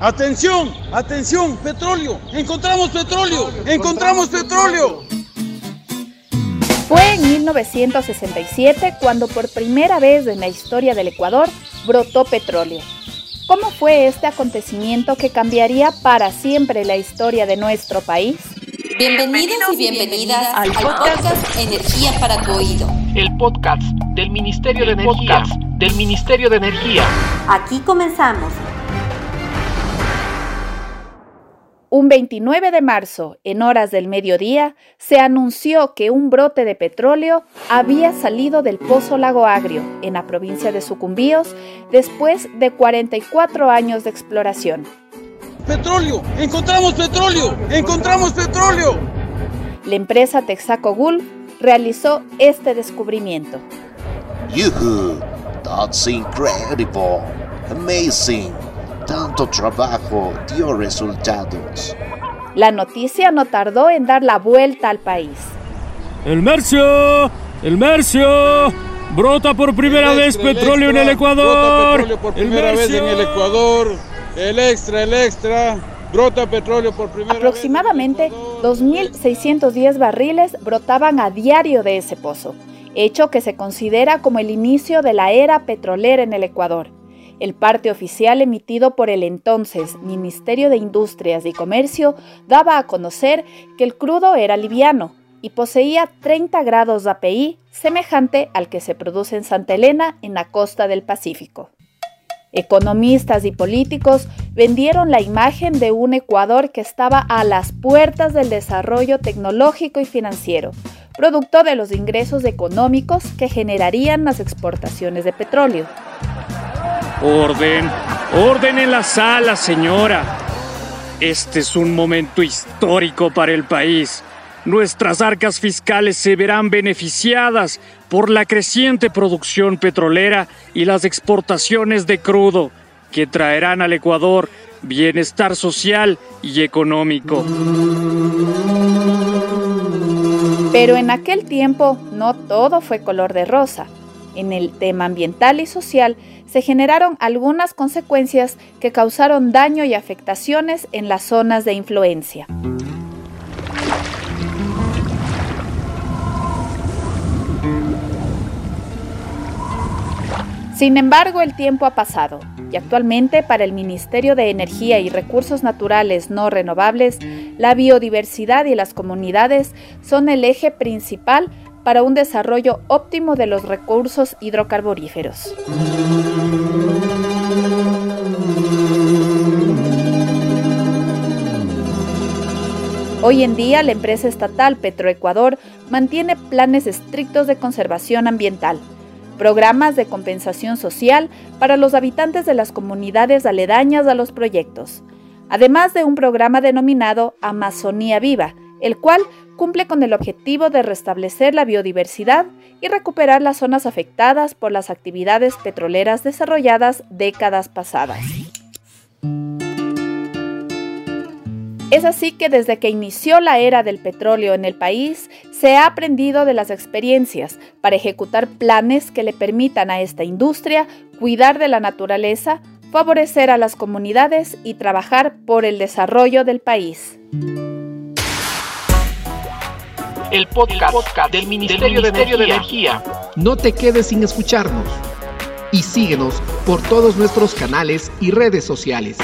Atención, atención, petróleo. Encontramos petróleo. Encontramos petróleo. Fue en 1967 cuando por primera vez en la historia del Ecuador brotó petróleo. ¿Cómo fue este acontecimiento que cambiaría para siempre la historia de nuestro país? Bienvenidos y bienvenidas al podcast Energía para tu oído. El podcast del Ministerio de Energía. Del Ministerio de Energía. Aquí comenzamos. Un 29 de marzo, en horas del mediodía, se anunció que un brote de petróleo había salido del Pozo Lago Agrio, en la provincia de Sucumbíos, después de 44 años de exploración. ¡Petróleo! ¡Encontramos petróleo! ¡Encontramos petróleo! La empresa Texaco Gulf realizó este descubrimiento. Yuhu, that's incredible, amazing tanto trabajo dio resultados. La noticia no tardó en dar la vuelta al país. ¡El Mercio! ¡El Mercio! ¡Brota por primera vez petróleo en el Ecuador! Brota petróleo por primera vez en el Ecuador. El extra, el extra. Brota petróleo por primera Aproximadamente 2.610 barriles brotaban a diario de ese pozo, hecho que se considera como el inicio de la era petrolera en el Ecuador. El parte oficial emitido por el entonces Ministerio de Industrias y Comercio daba a conocer que el crudo era liviano y poseía 30 grados de API, semejante al que se produce en Santa Elena, en la costa del Pacífico. Economistas y políticos vendieron la imagen de un Ecuador que estaba a las puertas del desarrollo tecnológico y financiero, producto de los ingresos económicos que generarían las exportaciones de petróleo. Orden, orden en la sala, señora. Este es un momento histórico para el país. Nuestras arcas fiscales se verán beneficiadas por la creciente producción petrolera y las exportaciones de crudo, que traerán al Ecuador bienestar social y económico. Pero en aquel tiempo no todo fue color de rosa. En el tema ambiental y social se generaron algunas consecuencias que causaron daño y afectaciones en las zonas de influencia. Sin embargo, el tiempo ha pasado y actualmente para el Ministerio de Energía y Recursos Naturales No Renovables, la biodiversidad y las comunidades son el eje principal para un desarrollo óptimo de los recursos hidrocarburíferos. Hoy en día la empresa estatal Petroecuador mantiene planes estrictos de conservación ambiental, programas de compensación social para los habitantes de las comunidades aledañas a los proyectos, además de un programa denominado Amazonía Viva, el cual cumple con el objetivo de restablecer la biodiversidad y recuperar las zonas afectadas por las actividades petroleras desarrolladas décadas pasadas. Es así que desde que inició la era del petróleo en el país, se ha aprendido de las experiencias para ejecutar planes que le permitan a esta industria cuidar de la naturaleza, favorecer a las comunidades y trabajar por el desarrollo del país el podcast, del, Ministerio, de, Energía. de Energía. No te quedes sin escucharnos y síguenos por todos nuestros canales y redes sociales.